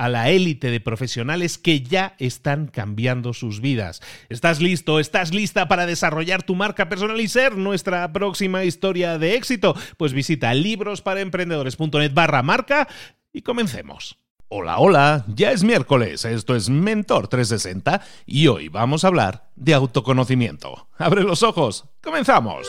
a la élite de profesionales que ya están cambiando sus vidas. ¿Estás listo? ¿Estás lista para desarrollar tu marca personal y ser nuestra próxima historia de éxito? Pues visita librosparaemprendedores.net barra marca y comencemos. Hola, hola, ya es miércoles, esto es Mentor 360 y hoy vamos a hablar de autoconocimiento. Abre los ojos, comenzamos.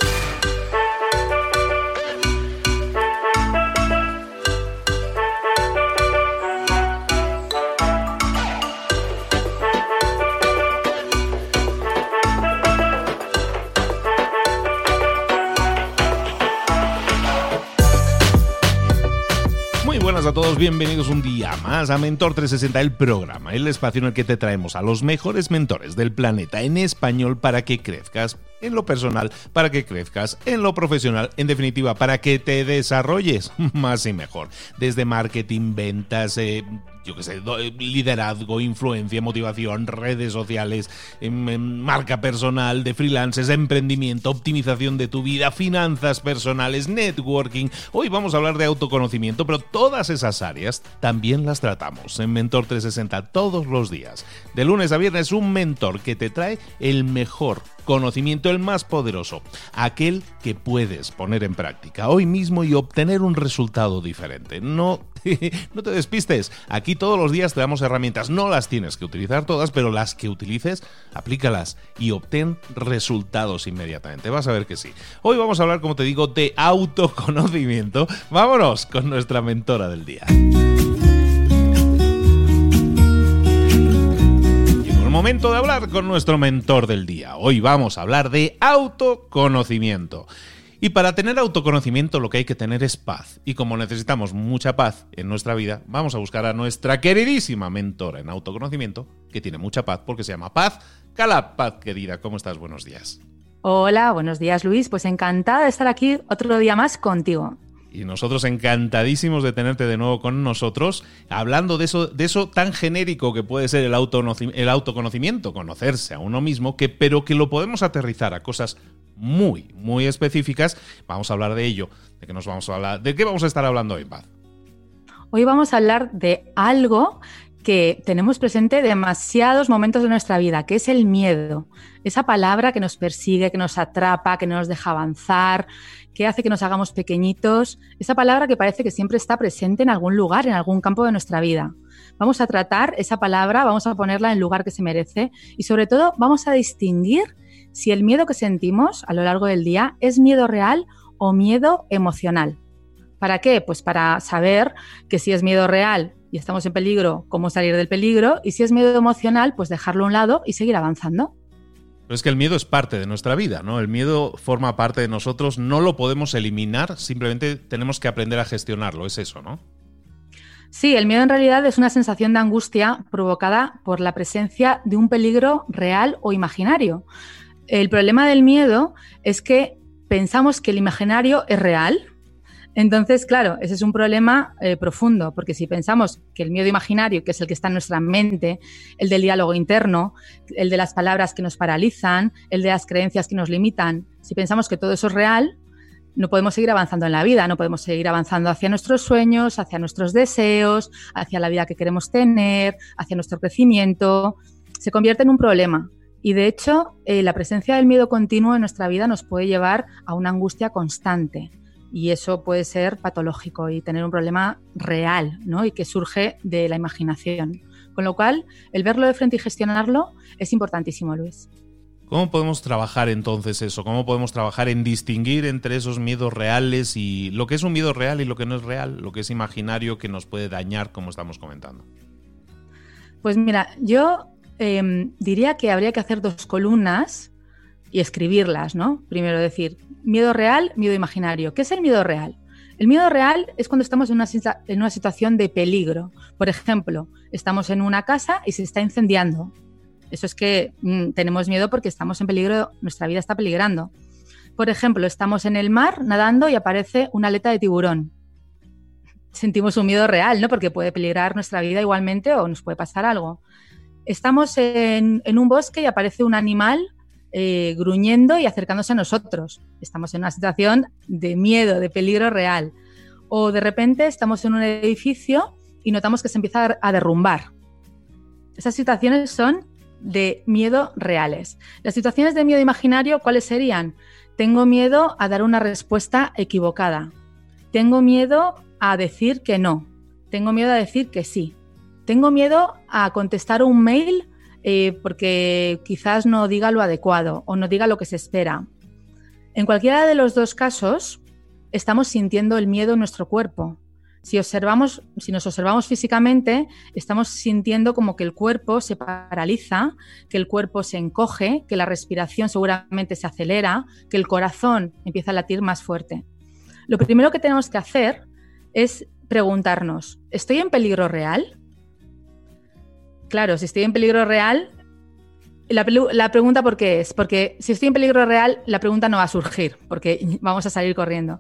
Buenas a todos, bienvenidos un día más a Mentor 360, el programa, el espacio en el que te traemos a los mejores mentores del planeta en español para que crezcas en lo personal, para que crezcas en lo profesional, en definitiva, para que te desarrolles más y mejor. Desde marketing, ventas, eh, yo qué sé, eh, liderazgo, influencia, motivación, redes sociales, em, em, marca personal, de freelancers, emprendimiento, optimización de tu vida, finanzas personales, networking. Hoy vamos a hablar de autoconocimiento, pero todas esas áreas también las tratamos en Mentor 360 todos los días. De lunes a viernes, un mentor que te trae el mejor conocimiento el más poderoso, aquel que puedes poner en práctica hoy mismo y obtener un resultado diferente. No, no te despistes, aquí todos los días te damos herramientas, no las tienes que utilizar todas, pero las que utilices, aplícalas y obtén resultados inmediatamente. Vas a ver que sí. Hoy vamos a hablar, como te digo, de autoconocimiento. Vámonos con nuestra mentora del día. momento de hablar con nuestro mentor del día. Hoy vamos a hablar de autoconocimiento. Y para tener autoconocimiento lo que hay que tener es paz. Y como necesitamos mucha paz en nuestra vida, vamos a buscar a nuestra queridísima mentora en autoconocimiento, que tiene mucha paz porque se llama Paz. Cala, Paz querida, ¿cómo estás? Buenos días. Hola, buenos días Luis. Pues encantada de estar aquí otro día más contigo y nosotros encantadísimos de tenerte de nuevo con nosotros, hablando de eso, de eso tan genérico que puede ser el, el autoconocimiento, conocerse a uno mismo, que, pero que lo podemos aterrizar a cosas muy, muy específicas. Vamos a hablar de ello. ¿De qué nos vamos a hablar? ¿De qué vamos a estar hablando hoy, Paz? Hoy vamos a hablar de algo que tenemos presente demasiados momentos de nuestra vida, que es el miedo. Esa palabra que nos persigue, que nos atrapa, que no nos deja avanzar, que hace que nos hagamos pequeñitos. Esa palabra que parece que siempre está presente en algún lugar, en algún campo de nuestra vida. Vamos a tratar esa palabra, vamos a ponerla en el lugar que se merece y sobre todo vamos a distinguir si el miedo que sentimos a lo largo del día es miedo real o miedo emocional. ¿Para qué? Pues para saber que si es miedo real y estamos en peligro, cómo salir del peligro, y si es miedo emocional, pues dejarlo a un lado y seguir avanzando. Pero es que el miedo es parte de nuestra vida, ¿no? El miedo forma parte de nosotros, no lo podemos eliminar, simplemente tenemos que aprender a gestionarlo, es eso, ¿no? Sí, el miedo en realidad es una sensación de angustia provocada por la presencia de un peligro real o imaginario. El problema del miedo es que pensamos que el imaginario es real. Entonces, claro, ese es un problema eh, profundo, porque si pensamos que el miedo imaginario, que es el que está en nuestra mente, el del diálogo interno, el de las palabras que nos paralizan, el de las creencias que nos limitan, si pensamos que todo eso es real, no podemos seguir avanzando en la vida, no podemos seguir avanzando hacia nuestros sueños, hacia nuestros deseos, hacia la vida que queremos tener, hacia nuestro crecimiento. Se convierte en un problema. Y de hecho, eh, la presencia del miedo continuo en nuestra vida nos puede llevar a una angustia constante. Y eso puede ser patológico y tener un problema real, ¿no? Y que surge de la imaginación. Con lo cual, el verlo de frente y gestionarlo es importantísimo, Luis. ¿Cómo podemos trabajar entonces eso? ¿Cómo podemos trabajar en distinguir entre esos miedos reales y lo que es un miedo real y lo que no es real, lo que es imaginario que nos puede dañar, como estamos comentando? Pues mira, yo em, diría que habría que hacer dos columnas y escribirlas, ¿no? Primero decir, miedo real, miedo imaginario. ¿Qué es el miedo real? El miedo real es cuando estamos en una, en una situación de peligro. Por ejemplo, estamos en una casa y se está incendiando eso es que mm, tenemos miedo porque estamos en peligro, nuestra vida está peligrando. Por ejemplo, estamos en el mar nadando y aparece una aleta de tiburón. Sentimos un miedo real, ¿no? Porque puede peligrar nuestra vida igualmente o nos puede pasar algo. Estamos en, un bosque y aparece un animal eh, gruñendo y acercándose a nosotros. Estamos en una situación de miedo, de peligro real. O de repente estamos en un edificio y notamos que se empieza a derrumbar. Esas situaciones son de miedo reales. Las situaciones de miedo imaginario, ¿cuáles serían? Tengo miedo a dar una respuesta equivocada. Tengo miedo a decir que no. Tengo miedo a decir que sí. Tengo miedo a contestar un mail eh, porque quizás no diga lo adecuado o no diga lo que se espera. En cualquiera de los dos casos, estamos sintiendo el miedo en nuestro cuerpo. Si observamos, si nos observamos físicamente, estamos sintiendo como que el cuerpo se paraliza, que el cuerpo se encoge, que la respiración seguramente se acelera, que el corazón empieza a latir más fuerte. Lo primero que tenemos que hacer es preguntarnos, ¿estoy en peligro real? Claro, si estoy en peligro real, la, pregunta por qué es, porque si estoy en peligro real, la pregunta no va a surgir, porque vamos a salir corriendo.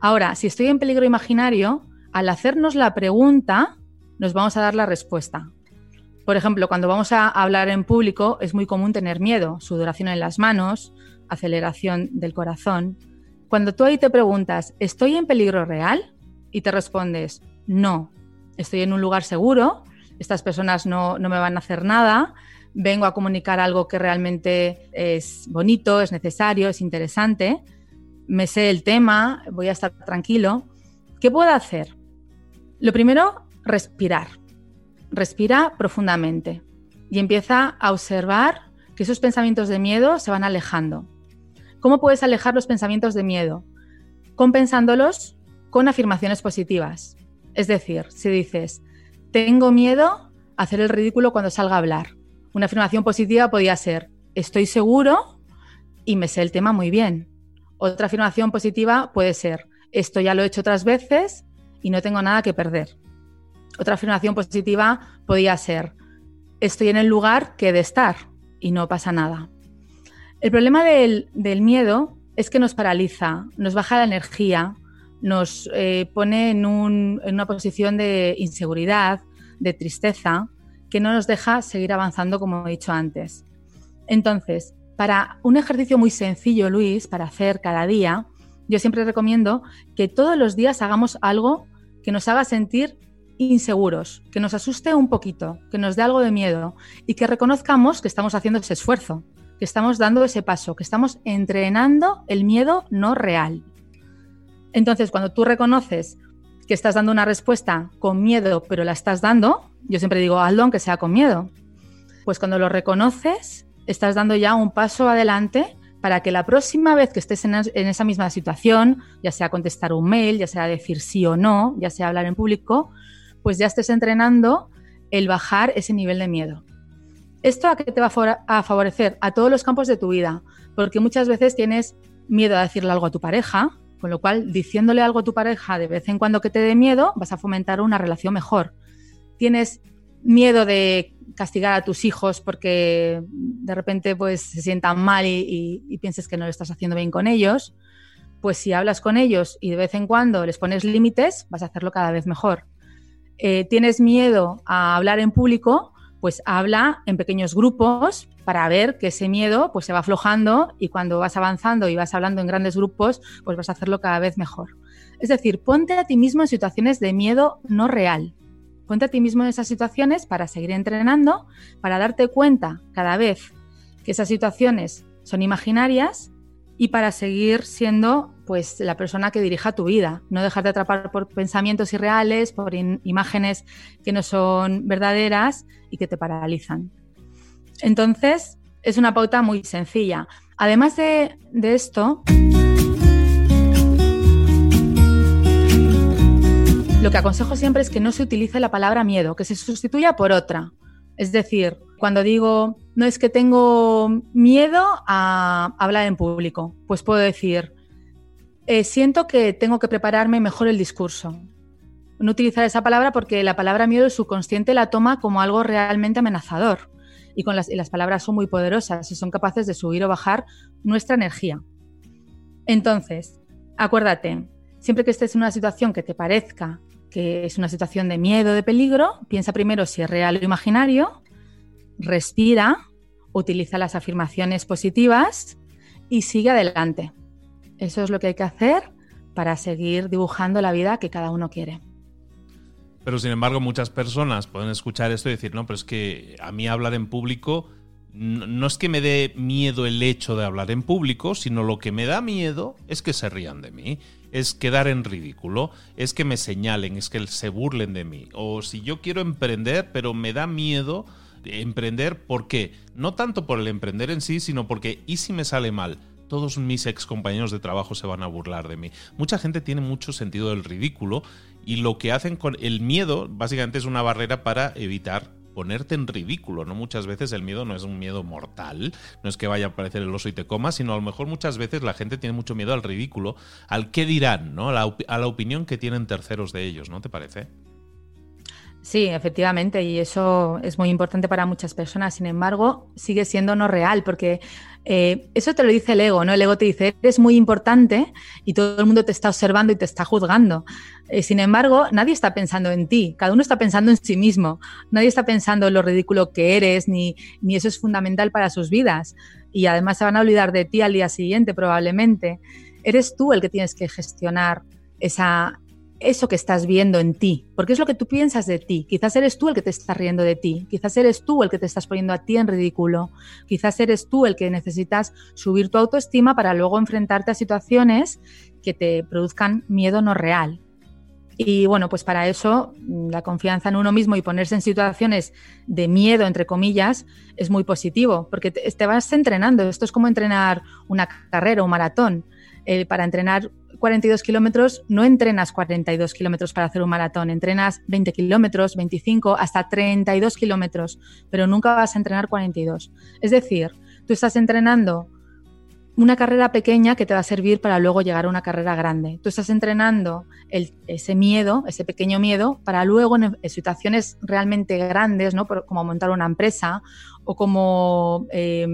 Ahora, si estoy en peligro imaginario, al hacernos la pregunta, nos vamos a dar la respuesta. Por ejemplo, cuando vamos a hablar en público es muy común tener miedo, sudoración en las manos, aceleración del corazón. Cuando tú ahí te preguntas, ¿estoy en peligro real? Y te respondes, no, estoy en un lugar seguro, estas personas no, no me van a hacer nada, vengo a comunicar algo que realmente es bonito, es necesario, es interesante, me sé el tema, voy a estar tranquilo. ¿Qué puedo hacer? Lo primero, respirar. Respira profundamente y empieza a observar que esos pensamientos de miedo se van alejando. ¿Cómo puedes alejar los pensamientos de miedo? Compensándolos con afirmaciones positivas. Es decir, si dices, tengo miedo a hacer el ridículo cuando salga a hablar. Una afirmación positiva podría ser, estoy seguro y me sé el tema muy bien. Otra afirmación positiva puede ser, esto ya lo he hecho otras veces y no tengo nada que perder. Otra afirmación positiva podría ser, estoy en el lugar que he de estar y no pasa nada. El problema del, miedo es que nos paraliza, nos baja la energía, nos eh, pone en, en una posición de inseguridad, de tristeza, que no nos deja seguir avanzando como he dicho antes. Entonces, para un ejercicio muy sencillo, Luis, para hacer cada día, yo siempre recomiendo que todos los días hagamos algo que nos haga sentir inseguros, que nos asuste un poquito, que nos dé algo de miedo y que reconozcamos que estamos haciendo ese esfuerzo, que estamos dando ese paso, que estamos entrenando el miedo no real. Entonces, cuando tú reconoces que estás dando una respuesta con miedo, pero la estás dando, yo siempre digo, hazlo aunque sea con miedo. Pues cuando lo reconoces, estás dando ya un paso adelante para que la próxima vez que estés en, esa misma situación, ya sea contestar un mail, ya sea decir sí o no, ya sea hablar en público, pues ya estés entrenando el bajar ese nivel de miedo. ¿Esto a qué te va a favorecer? A todos los campos de tu vida, porque muchas veces tienes miedo a decirle algo a tu pareja, con lo cual diciéndole algo a tu pareja de vez en cuando que te dé miedo, vas a fomentar una relación mejor. Tienes miedo de castigar a tus hijos porque de repente pues se sientan mal y, pienses que no lo estás haciendo bien con ellos, pues si hablas con ellos y de vez en cuando les pones límites, vas a hacerlo cada vez mejor. Eh, tienes miedo a hablar en público, pues habla en pequeños grupos para ver que ese miedo pues se va aflojando y cuando vas avanzando y vas hablando en grandes grupos, pues vas a hacerlo cada vez mejor. Es decir, ponte a ti mismo en situaciones de miedo no real. Ponte a ti mismo en esas situaciones para seguir entrenando, para darte cuenta cada vez que esas situaciones son imaginarias y para seguir siendo pues la persona que dirija tu vida, no dejarte atrapar por pensamientos irreales, por imágenes que no son verdaderas y que te paralizan. Entonces, es una pauta muy sencilla. Además de, esto, lo que aconsejo siempre es que no se utilice la palabra miedo, que se sustituya por otra. Es decir, cuando digo, no es que tengo miedo a hablar en público, pues puedo decir, eh, siento que tengo que prepararme mejor el discurso. No utilizar esa palabra porque la palabra miedo el subconsciente la toma como algo realmente amenazador. Y, con las, y las palabras son muy poderosas y son capaces de subir o bajar nuestra energía. Entonces, acuérdate, siempre que estés en una situación que te parezca que es una situación de miedo, de peligro, piensa primero si es real o imaginario, respira, utiliza las afirmaciones positivas y sigue adelante. Eso es lo que hay que hacer para seguir dibujando la vida que cada uno quiere. Pero sin embargo, muchas personas pueden escuchar esto y decir, no, pero es que a mí hablar en público no es que me dé miedo el hecho de hablar en público, sino lo que me da miedo es que se rían de mí es quedar en ridículo, es que me señalen, es que se burlen de mí. O si yo quiero emprender, pero me da miedo emprender, ¿por qué? No tanto por el emprender en sí, sino porque, ¿y si me sale mal? Todos mis ex compañeros de trabajo se van a burlar de mí. Mucha gente tiene mucho sentido del ridículo y lo que hacen con el miedo básicamente es una barrera para evitar ponerte en ridículo, ¿no? Muchas veces el miedo no es un miedo mortal, no es que vaya a aparecer el oso y te coma, sino a lo mejor muchas veces la gente tiene mucho miedo al ridículo, al qué dirán, ¿no? A la, a la opinión que tienen terceros de ellos, ¿no te parece? Sí, efectivamente, y eso es muy importante para muchas personas. Sin embargo, sigue siendo no real, porque eh, eso te lo dice el ego, ¿no? El ego te dice, eres muy importante y todo el mundo te está observando y te está juzgando. Eh, sin embargo, nadie está pensando en ti, cada uno está pensando en sí mismo, nadie está pensando en lo ridículo que eres, ni, ni eso es fundamental para sus vidas. Y además se van a olvidar de ti al día siguiente, probablemente. Eres tú el que tienes que gestionar esa, eso que estás viendo en ti, porque es lo que tú piensas de ti. Quizás eres tú el que te estás riendo de ti, quizás eres tú el que te estás poniendo a ti en ridículo, quizás eres tú el que necesitas subir tu autoestima para luego enfrentarte a situaciones que te produzcan miedo no real. Y bueno, pues para eso mm, la confianza en uno mismo y ponerse en situaciones de miedo, entre comillas, es muy positivo, porque te, vas entrenando. Esto es como entrenar una carrera, un maratón. Eh, para entrenar 42 kilómetros, no entrenas 42 kilómetros para hacer un maratón, entrenas 20 kilómetros, 25, hasta 32 kilómetros, pero nunca vas a entrenar 42. Es decir, tú estás entrenando una carrera pequeña que te va a servir para luego llegar a una carrera grande. Tú estás entrenando ese miedo, ese pequeño miedo, para luego en, situaciones realmente grandes, ¿no? como montar una empresa o como eh,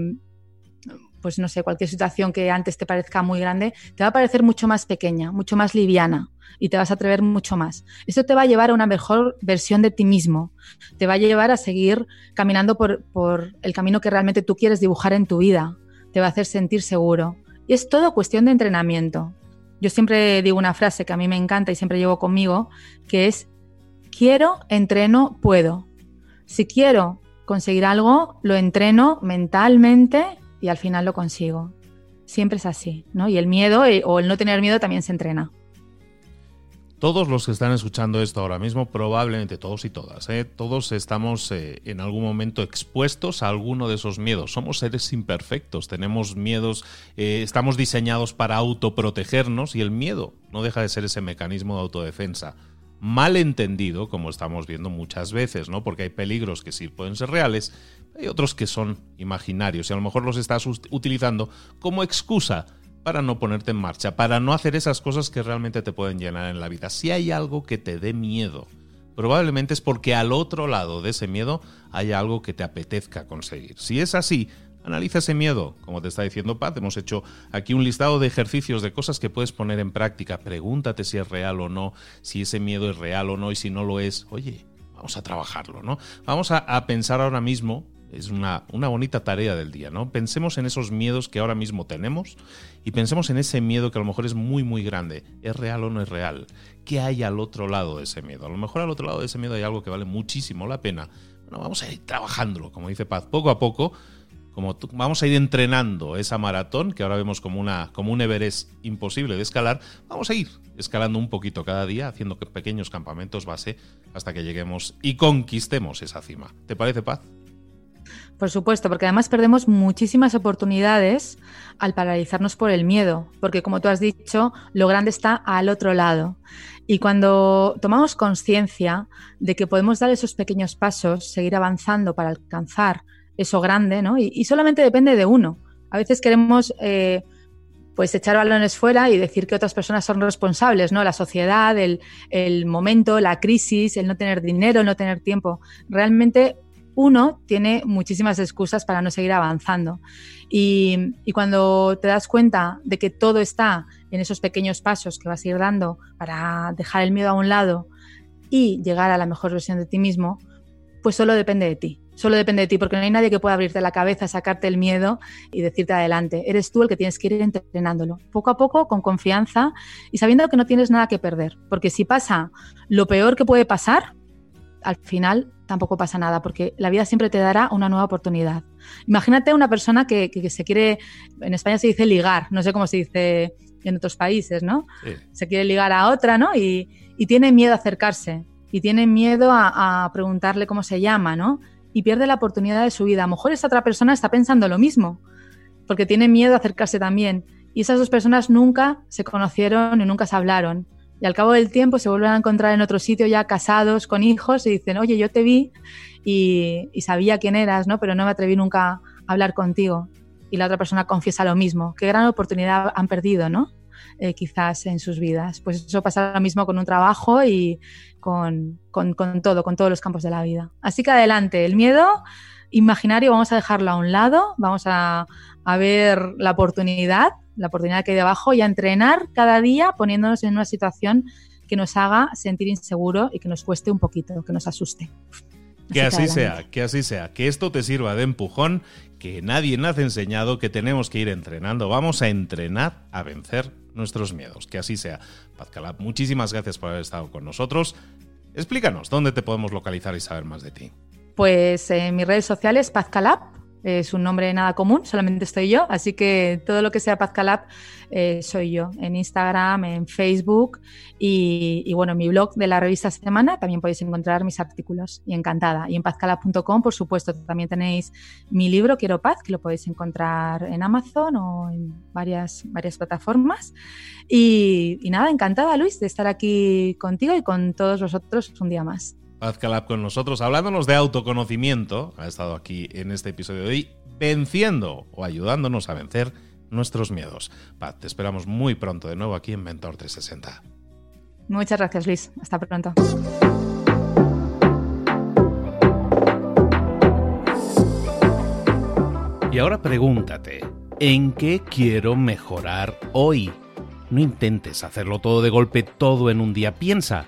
pues no sé, cualquier situación que antes te parezca muy grande, te va a parecer mucho más pequeña, mucho más liviana y te vas a atrever mucho más. Esto te va a llevar a una mejor versión de ti mismo, te va a llevar a seguir caminando por, por el camino que realmente tú quieres dibujar en tu vida, te va a hacer sentir seguro. Y es todo cuestión de entrenamiento. Yo siempre digo una frase que a mí me encanta y siempre llevo conmigo, que es, quiero, entreno, puedo. Si quiero conseguir algo, lo entreno mentalmente y al final lo consigo. Siempre es así, ¿no? Y el miedo eh, o el no tener miedo también se entrena. Todos los que están escuchando esto ahora mismo, probablemente todos y todas, ¿eh? todos estamos eh, en algún momento expuestos a alguno de esos miedos. Somos seres imperfectos, tenemos miedos, estamos diseñados para autoprotegernos y el miedo no deja de ser ese mecanismo de autodefensa mal entendido, como estamos viendo muchas veces, ¿no? Porque hay peligros que sí pueden ser reales, hay otros que son imaginarios y a lo mejor los estás utilizando como excusa para no ponerte en marcha, para no hacer esas cosas que realmente te pueden llenar en la vida. Si hay algo que te dé miedo, probablemente es porque al otro lado de ese miedo hay algo que te apetezca conseguir. Si es así, Analiza ese miedo, como te está diciendo Paz. Hemos hecho aquí un listado de ejercicios, de cosas que puedes poner en práctica. Pregúntate si es real o no, si ese miedo es real o no, y si no lo es, oye, vamos a trabajarlo, ¿no? Vamos a, pensar ahora mismo, es una, una, bonita tarea del día, ¿no? Pensemos en esos miedos que ahora mismo tenemos y pensemos en ese miedo que a lo mejor es muy, muy grande. ¿Es real o no es real? ¿Qué hay al otro lado de ese miedo? A lo mejor al otro lado de ese miedo hay algo que vale muchísimo la pena. Bueno, vamos a ir trabajándolo, como dice Paz, poco a poco como vamos a ir entrenando esa maratón, que ahora vemos como, una, como un Everest imposible de escalar, vamos a ir escalando un poquito cada día, haciendo pequeños campamentos base hasta que lleguemos y conquistemos esa cima. ¿Te parece, Paz? Por supuesto, porque además perdemos muchísimas oportunidades al paralizarnos por el miedo, porque como tú has dicho, lo grande está al otro lado. Y cuando tomamos conciencia de que podemos dar esos pequeños pasos, seguir avanzando para alcanzar eso grande, ¿no? Y, solamente depende de uno. A veces queremos eh, pues echar balones fuera y decir que otras personas son responsables, ¿no? La sociedad, el, el, momento, la crisis, el no tener dinero, el no tener tiempo. Realmente uno tiene muchísimas excusas para no seguir avanzando. Y, y, cuando te das cuenta de que todo está en esos pequeños pasos que vas a ir dando para dejar el miedo a un lado y llegar a la mejor versión de ti mismo, pues solo depende de ti. Solo depende de ti, porque no hay nadie que pueda abrirte la cabeza, sacarte el miedo y decirte adelante. Eres tú el que tienes que ir entrenándolo, poco a poco, con confianza y sabiendo que no tienes nada que perder. Porque si pasa lo peor que puede pasar, al final tampoco pasa nada, porque la vida siempre te dará una nueva oportunidad. Imagínate una persona que, se quiere, en España se dice ligar, no sé cómo se dice en otros países, ¿no? Se quiere ligar a otra, ¿no? Y, tiene miedo a acercarse y tiene miedo a, a preguntarle cómo se llama, ¿no? Y pierde la oportunidad de su vida. A lo mejor esa otra persona está pensando lo mismo, porque tiene miedo a acercarse también. Y esas dos personas nunca se conocieron y nunca se hablaron. Y al cabo del tiempo se vuelven a encontrar en otro sitio ya casados, con hijos, y dicen, oye, yo te vi y, sabía quién eras, ¿no? Pero no me atreví nunca a hablar contigo. Y la otra persona confiesa lo mismo. Qué gran oportunidad han perdido, ¿no? Eh, quizás en sus vidas. Pues eso pasa lo mismo con un trabajo y con, todo, con todos los campos de la vida. Así que adelante, el miedo imaginario vamos a dejarlo a un lado, vamos a, ver la oportunidad, la oportunidad que hay debajo y a entrenar cada día poniéndonos en una situación que nos haga sentir inseguro y que nos cueste un poquito, que nos asuste. Que así, sea, que así sea, que esto te sirva de empujón, que nadie nos ha enseñado que tenemos que ir entrenando, vamos a entrenar a vencer nuestros miedos. Que así sea. Paz Calab, muchísimas gracias por haber estado con nosotros. Explícanos, ¿dónde te podemos localizar y saber más de ti? Pues en mis redes sociales, Paz Calab, es un nombre nada común, solamente estoy yo, así que todo lo que sea Pazcalab eh, soy yo, en Instagram, en Facebook y, bueno, en mi blog de la revista Semana también podéis encontrar mis artículos y encantada. Y en pazcalab.com, por supuesto, también tenéis mi libro Quiero Paz, que lo podéis encontrar en Amazon o en varias, varias plataformas. Y, y nada, encantada Luis de estar aquí contigo y con todos vosotros un día más. Paz Calab con nosotros, hablándonos de autoconocimiento. Ha estado aquí en este episodio de hoy, venciendo o ayudándonos a vencer nuestros miedos. Paz, te esperamos muy pronto de nuevo aquí en Mentor 360. Muchas gracias, Luis. Hasta pronto. Y ahora pregúntate, ¿en qué quiero mejorar hoy? No intentes hacerlo todo de golpe, todo en un día. Piensa.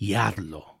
y hazlo.